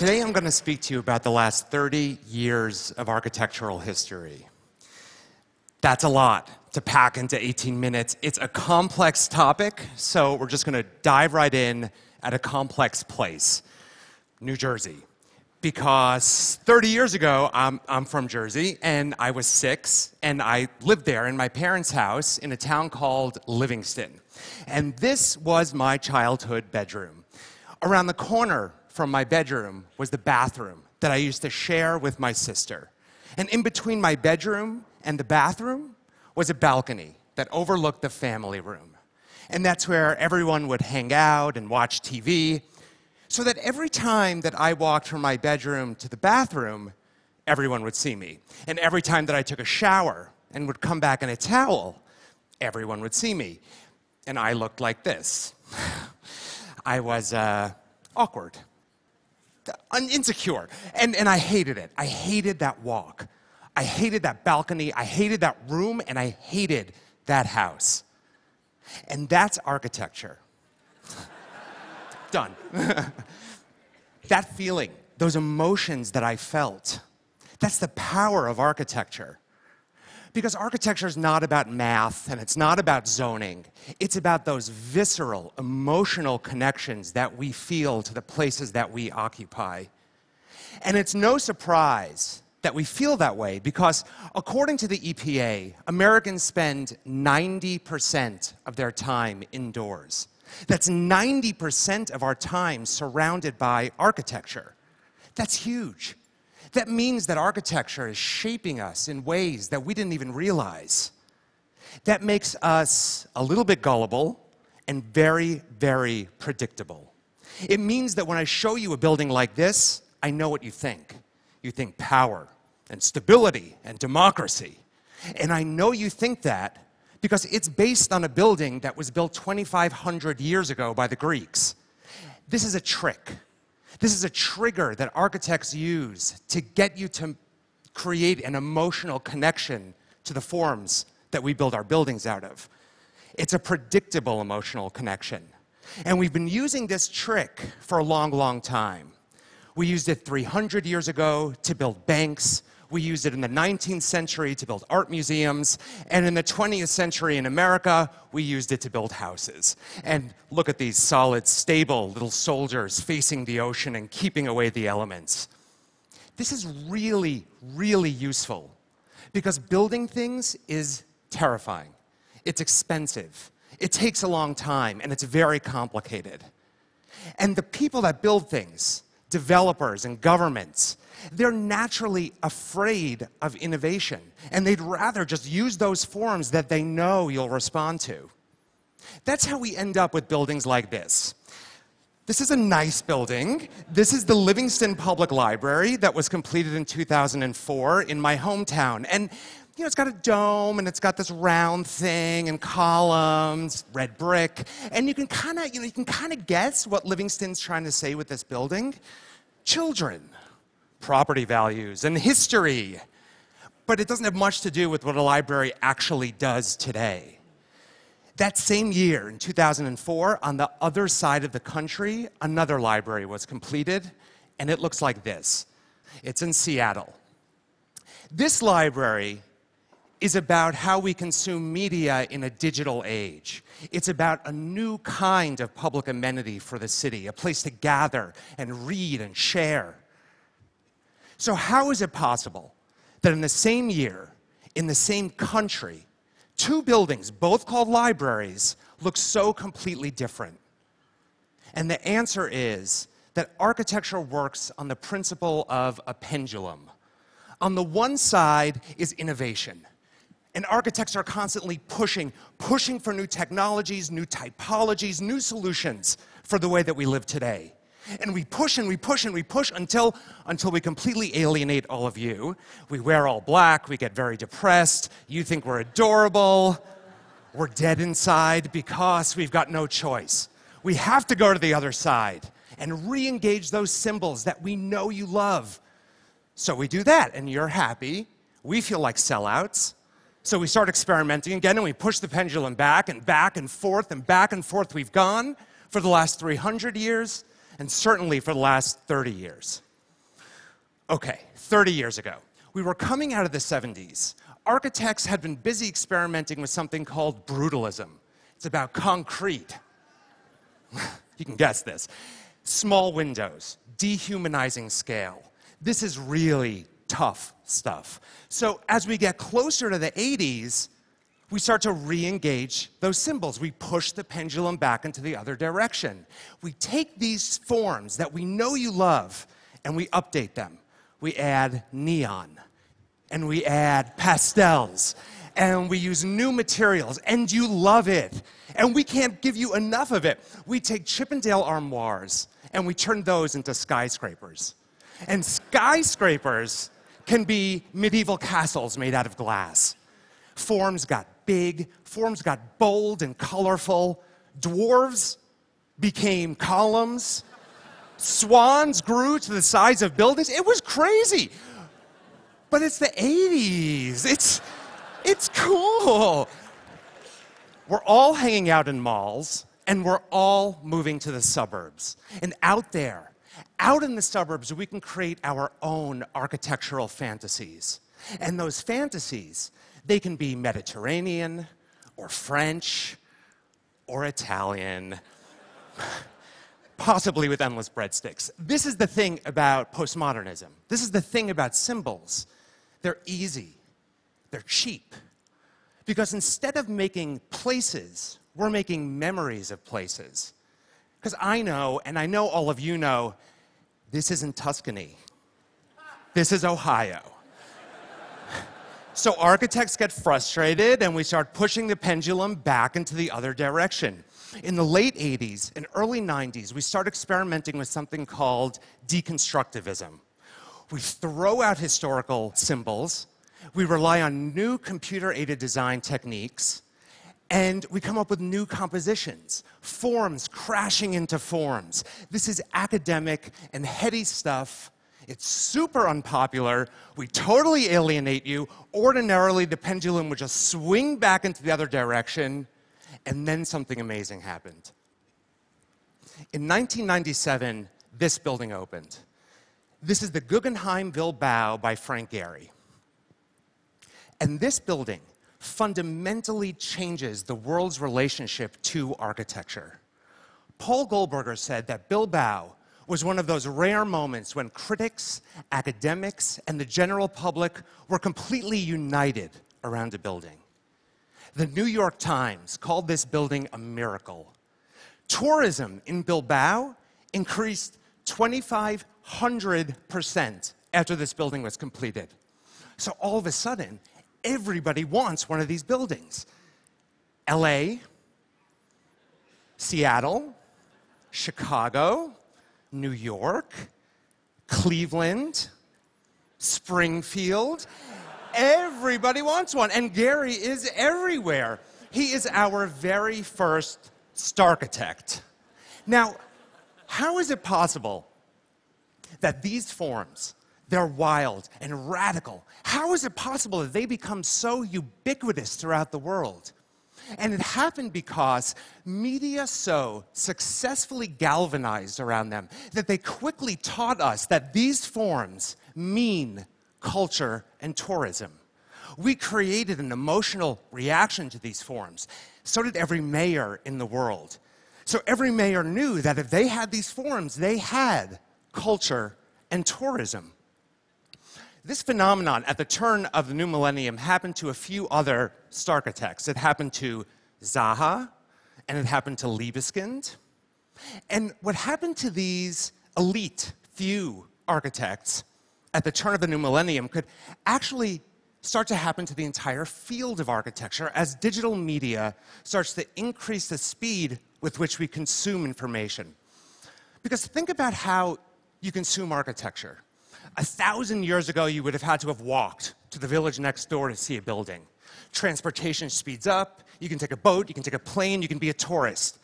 Today I'm going to speak to you about the last 30 years of architectural history. That's a lot to pack into 18 minutes. It's a complex topic, so we're just going to dive right in at a complex place New Jersey. Because 30 years ago, I'm, I'm from Jersey, and I was six, and I lived there in my parents' house in a town called Livingston. And this was my childhood bedroom. Around the corner from my bedroom was the bathroom that I used to share with my sister. And in between my bedroom and the bathroom was a balcony that overlooked the family room. And that's where everyone would hang out and watch TV. So that every time that I walked from my bedroom to the bathroom, everyone would see me. And every time that I took a shower and would come back in a towel, everyone would see me. And I looked like this. I was uh, awkward, insecure, and, and I hated it. I hated that walk. I hated that balcony. I hated that room, and I hated that house. And that's architecture. Done. that feeling, those emotions that I felt, that's the power of architecture. Because architecture is not about math and it's not about zoning. It's about those visceral, emotional connections that we feel to the places that we occupy. And it's no surprise that we feel that way because, according to the EPA, Americans spend 90% of their time indoors. That's 90% of our time surrounded by architecture. That's huge. That means that architecture is shaping us in ways that we didn't even realize. That makes us a little bit gullible and very, very predictable. It means that when I show you a building like this, I know what you think. You think power and stability and democracy. And I know you think that because it's based on a building that was built 2,500 years ago by the Greeks. This is a trick. This is a trigger that architects use to get you to create an emotional connection to the forms that we build our buildings out of. It's a predictable emotional connection. And we've been using this trick for a long, long time. We used it 300 years ago to build banks. We used it in the 19th century to build art museums. And in the 20th century in America, we used it to build houses. And look at these solid, stable little soldiers facing the ocean and keeping away the elements. This is really, really useful because building things is terrifying. It's expensive. It takes a long time and it's very complicated. And the people that build things, developers and governments, they're naturally afraid of innovation, and they'd rather just use those forms that they know you'll respond to. That's how we end up with buildings like this. This is a nice building. This is the Livingston Public Library that was completed in 2004 in my hometown. And you know, it's got a dome and it's got this round thing and columns, red brick, and you can kind of, you know, you can kind of guess what Livingston's trying to say with this building. Children property values and history, but it doesn't have much to do with what a library actually does today. That same year, in 2004, on the other side of the country, another library was completed, and it looks like this. It's in Seattle. This library is about how we consume media in a digital age. It's about a new kind of public amenity for the city, a place to gather and read and share. So, how is it possible that in the same year, in the same country, two buildings, both called libraries, look so completely different? And the answer is that architecture works on the principle of a pendulum. On the one side is innovation. And architects are constantly pushing, pushing for new technologies, new typologies, new solutions for the way that we live today. And we push and we push and we push until, until we completely alienate all of you. We wear all black, we get very depressed, you think we're adorable, we're dead inside because we've got no choice. We have to go to the other side and re engage those symbols that we know you love. So we do that, and you're happy. We feel like sellouts. So we start experimenting again, and we push the pendulum back and back and forth and back and forth. We've gone for the last 300 years and certainly for the last 30 years. Okay, 30 years ago, we were coming out of the 70s. Architects had been busy experimenting with something called brutalism. It's about concrete. you can guess this. Small windows, dehumanizing scale. This is really tough stuff. So as we get closer to the 80s, we start to re engage those symbols. We push the pendulum back into the other direction. We take these forms that we know you love and we update them. We add neon and we add pastels and we use new materials and you love it. And we can't give you enough of it. We take Chippendale armoires and we turn those into skyscrapers. And skyscrapers can be medieval castles made out of glass. Forms got big, forms got bold and colorful. Dwarves became columns. Swans grew to the size of buildings. It was crazy. But it's the 80s. It's, it's cool. We're all hanging out in malls and we're all moving to the suburbs. And out there, out in the suburbs, we can create our own architectural fantasies. And those fantasies, they can be Mediterranean or French or Italian, possibly with endless breadsticks. This is the thing about postmodernism. This is the thing about symbols. They're easy, they're cheap. Because instead of making places, we're making memories of places. Because I know, and I know all of you know, this isn't Tuscany. This is Ohio. So architects get frustrated and we start pushing the pendulum back into the other direction. In the late 80s and early 90s, we start experimenting with something called deconstructivism. We throw out historical symbols, we rely on new computer aided design techniques, and we come up with new compositions, forms crashing into forms. This is academic and heady stuff. It's super unpopular. We totally alienate you. Ordinarily, the pendulum would just swing back into the other direction, and then something amazing happened. In 1997, this building opened. This is the Guggenheim Bilbao by Frank Gehry. And this building fundamentally changes the world's relationship to architecture. Paul Goldberger said that Bilbao was one of those rare moments when critics, academics, and the general public were completely united around a building. The New York Times called this building a miracle. Tourism in Bilbao increased 2,500% after this building was completed. So all of a sudden, everybody wants one of these buildings. LA, Seattle, Chicago, New York, Cleveland, Springfield. Everybody wants one, and Gehry is everywhere. He is our very first starchitect. Now, how is it possible that these forms, they're wild and radical. How is it possible that they become so ubiquitous throughout the world? And it happened because media so successfully galvanized around them that they quickly taught us that these forms mean culture and tourism. We created an emotional reaction to these forms. So did every mayor in the world. So every mayor knew that if they had these forms, they had culture and tourism. This phenomenon at the turn of the new millennium happened to a few other architects. It happened to Zaha, and it happened to Libeskind. And what happened to these elite few architects at the turn of the new millennium could actually start to happen to the entire field of architecture as digital media starts to increase the speed with which we consume information. Because think about how you consume architecture. A thousand years ago, you would have had to have walked to the village next door to see a building. Transportation speeds up. You can take a boat, you can take a plane, you can be a tourist.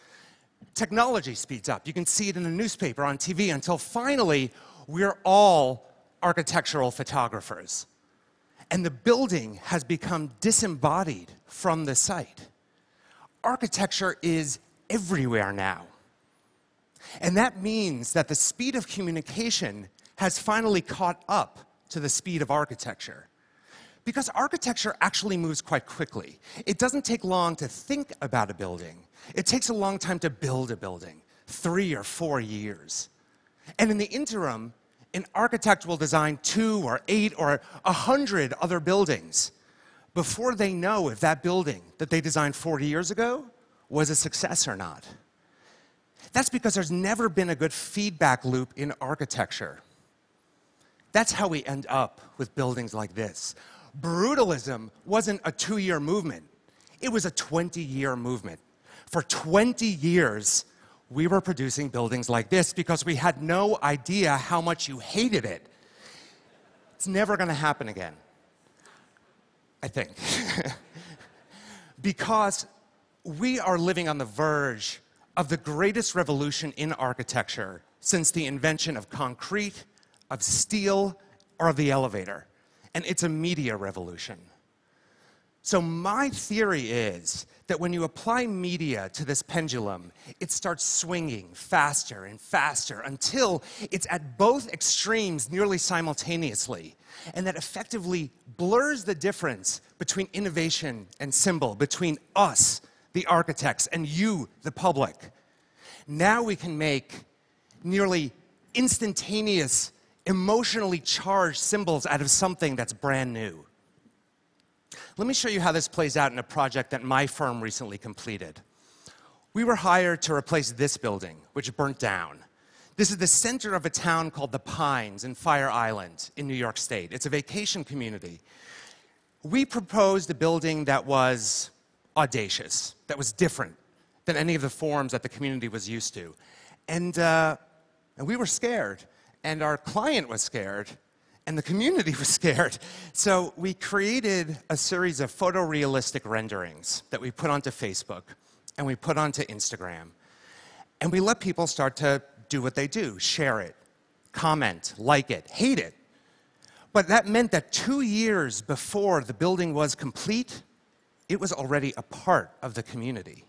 Technology speeds up. You can see it in the newspaper, on TV, until finally, we're all architectural photographers. And the building has become disembodied from the site. Architecture is everywhere now. And that means that the speed of communication has finally caught up to the speed of architecture. Because architecture actually moves quite quickly. It doesn't take long to think about a building. It takes a long time to build a building, three or four years. And in the interim, an architect will design two or eight or a hundred other buildings before they know if that building that they designed 40 years ago was a success or not. That's because there's never been a good feedback loop in architecture. That's how we end up with buildings like this brutalism wasn't a two year movement, it was a 20 year movement. For 20 years, we were producing buildings like this because we had no idea how much you hated it. It's never going to happen again, I think. because we are living on the verge of the greatest revolution in architecture since the invention of concrete, of steel, or of the elevator and it's a media revolution. So, my theory is that when you apply media to this pendulum, it starts swinging faster and faster until it's at both extremes nearly simultaneously. And that effectively blurs the difference between innovation and symbol, between us, the architects, and you, the public. Now we can make nearly instantaneous emotionally charged symbols out of something that's brand new. Let me show you how this plays out in a project that my firm recently completed. We were hired to replace this building, which burnt down. This is the center of a town called The Pines in Fire Island in New York State. It's a vacation community. We proposed a building that was audacious, that was different than any of the forms that the community was used to. And, uh, and we were scared and our client was scared, and the community was scared. So we created a series of photorealistic renderings that we put onto Facebook and we put onto Instagram. And we let people start to do what they do share it, comment, like it, hate it. But that meant that two years before the building was complete, it was already a part of the community.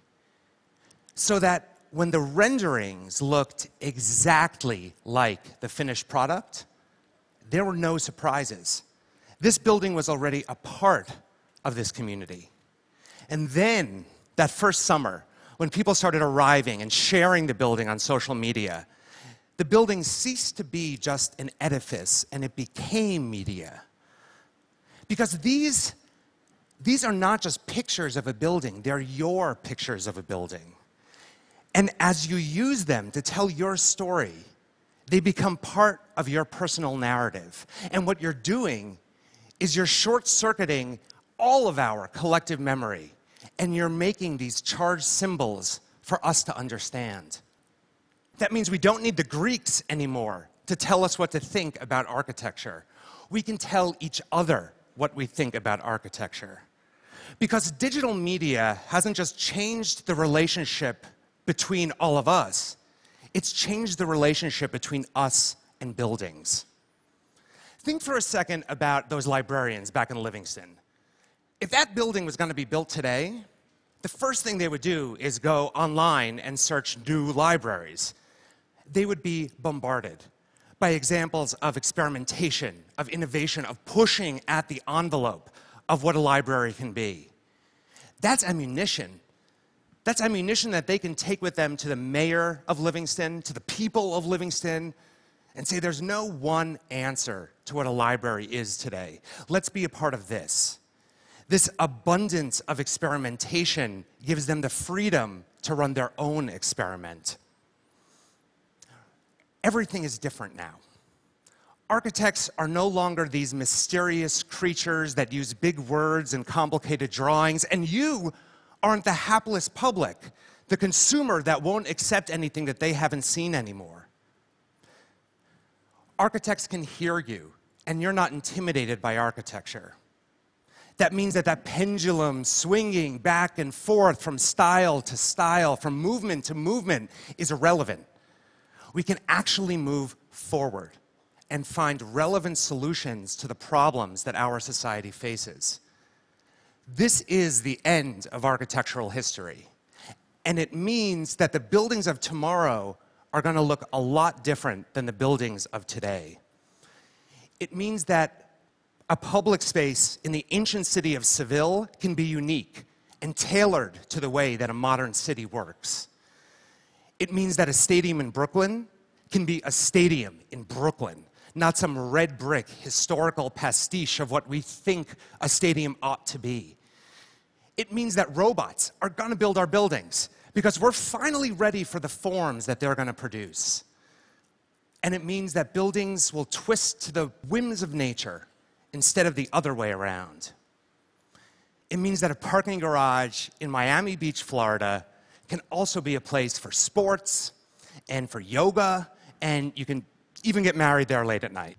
So that when the renderings looked exactly like the finished product, there were no surprises. This building was already a part of this community. And then, that first summer, when people started arriving and sharing the building on social media, the building ceased to be just an edifice and it became media. Because these, these are not just pictures of a building, they're your pictures of a building. And as you use them to tell your story, they become part of your personal narrative. And what you're doing is you're short circuiting all of our collective memory, and you're making these charged symbols for us to understand. That means we don't need the Greeks anymore to tell us what to think about architecture. We can tell each other what we think about architecture. Because digital media hasn't just changed the relationship between all of us, it's changed the relationship between us and buildings. Think for a second about those librarians back in Livingston. If that building was going to be built today, the first thing they would do is go online and search new libraries. They would be bombarded by examples of experimentation, of innovation, of pushing at the envelope of what a library can be. That's ammunition that's ammunition that they can take with them to the mayor of Livingston, to the people of Livingston, and say there's no one answer to what a library is today. Let's be a part of this. This abundance of experimentation gives them the freedom to run their own experiment. Everything is different now. Architects are no longer these mysterious creatures that use big words and complicated drawings, and you aren't the hapless public, the consumer that won't accept anything that they haven't seen anymore. Architects can hear you, and you're not intimidated by architecture. That means that that pendulum swinging back and forth from style to style, from movement to movement, is irrelevant. We can actually move forward and find relevant solutions to the problems that our society faces. This is the end of architectural history. And it means that the buildings of tomorrow are going to look a lot different than the buildings of today. It means that a public space in the ancient city of Seville can be unique and tailored to the way that a modern city works. It means that a stadium in Brooklyn can be a stadium in Brooklyn, not some red brick historical pastiche of what we think a stadium ought to be. It means that robots are going to build our buildings because we're finally ready for the forms that they're going to produce. And it means that buildings will twist to the whims of nature instead of the other way around. It means that a parking garage in Miami Beach, Florida, can also be a place for sports and for yoga, and you can even get married there late at night.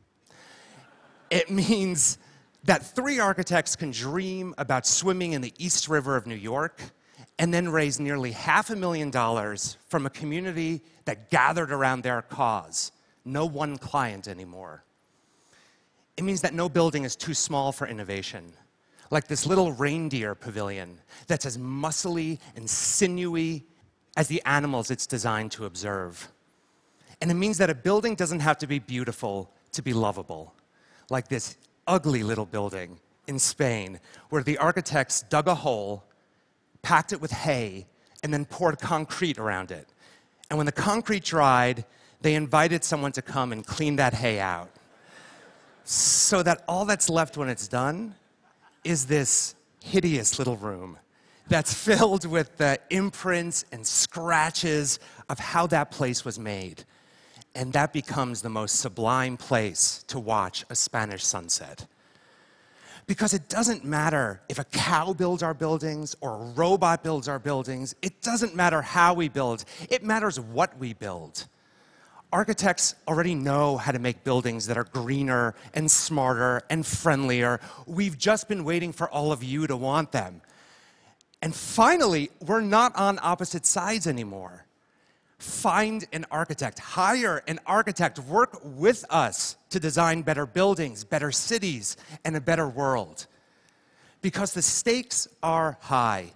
It means that three architects can dream about swimming in the East River of New York and then raise nearly half a million dollars from a community that gathered around their cause. No one client anymore. It means that no building is too small for innovation. Like this little reindeer pavilion that's as muscly and sinewy as the animals it's designed to observe. And it means that a building doesn't have to be beautiful to be lovable. Like this ugly little building in Spain, where the architects dug a hole, packed it with hay, and then poured concrete around it. And when the concrete dried, they invited someone to come and clean that hay out so that all that's left when it's done is this hideous little room that's filled with the imprints and scratches of how that place was made. And that becomes the most sublime place to watch a Spanish sunset. Because it doesn't matter if a cow builds our buildings or a robot builds our buildings, it doesn't matter how we build, it matters what we build. Architects already know how to make buildings that are greener and smarter and friendlier. We've just been waiting for all of you to want them. And finally, we're not on opposite sides anymore. Find an architect, hire an architect, work with us to design better buildings, better cities, and a better world. Because the stakes are high.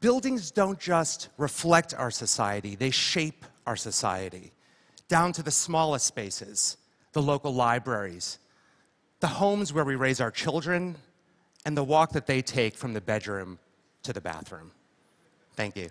Buildings don't just reflect our society, they shape our society down to the smallest spaces, the local libraries, the homes where we raise our children, and the walk that they take from the bedroom to the bathroom. Thank you.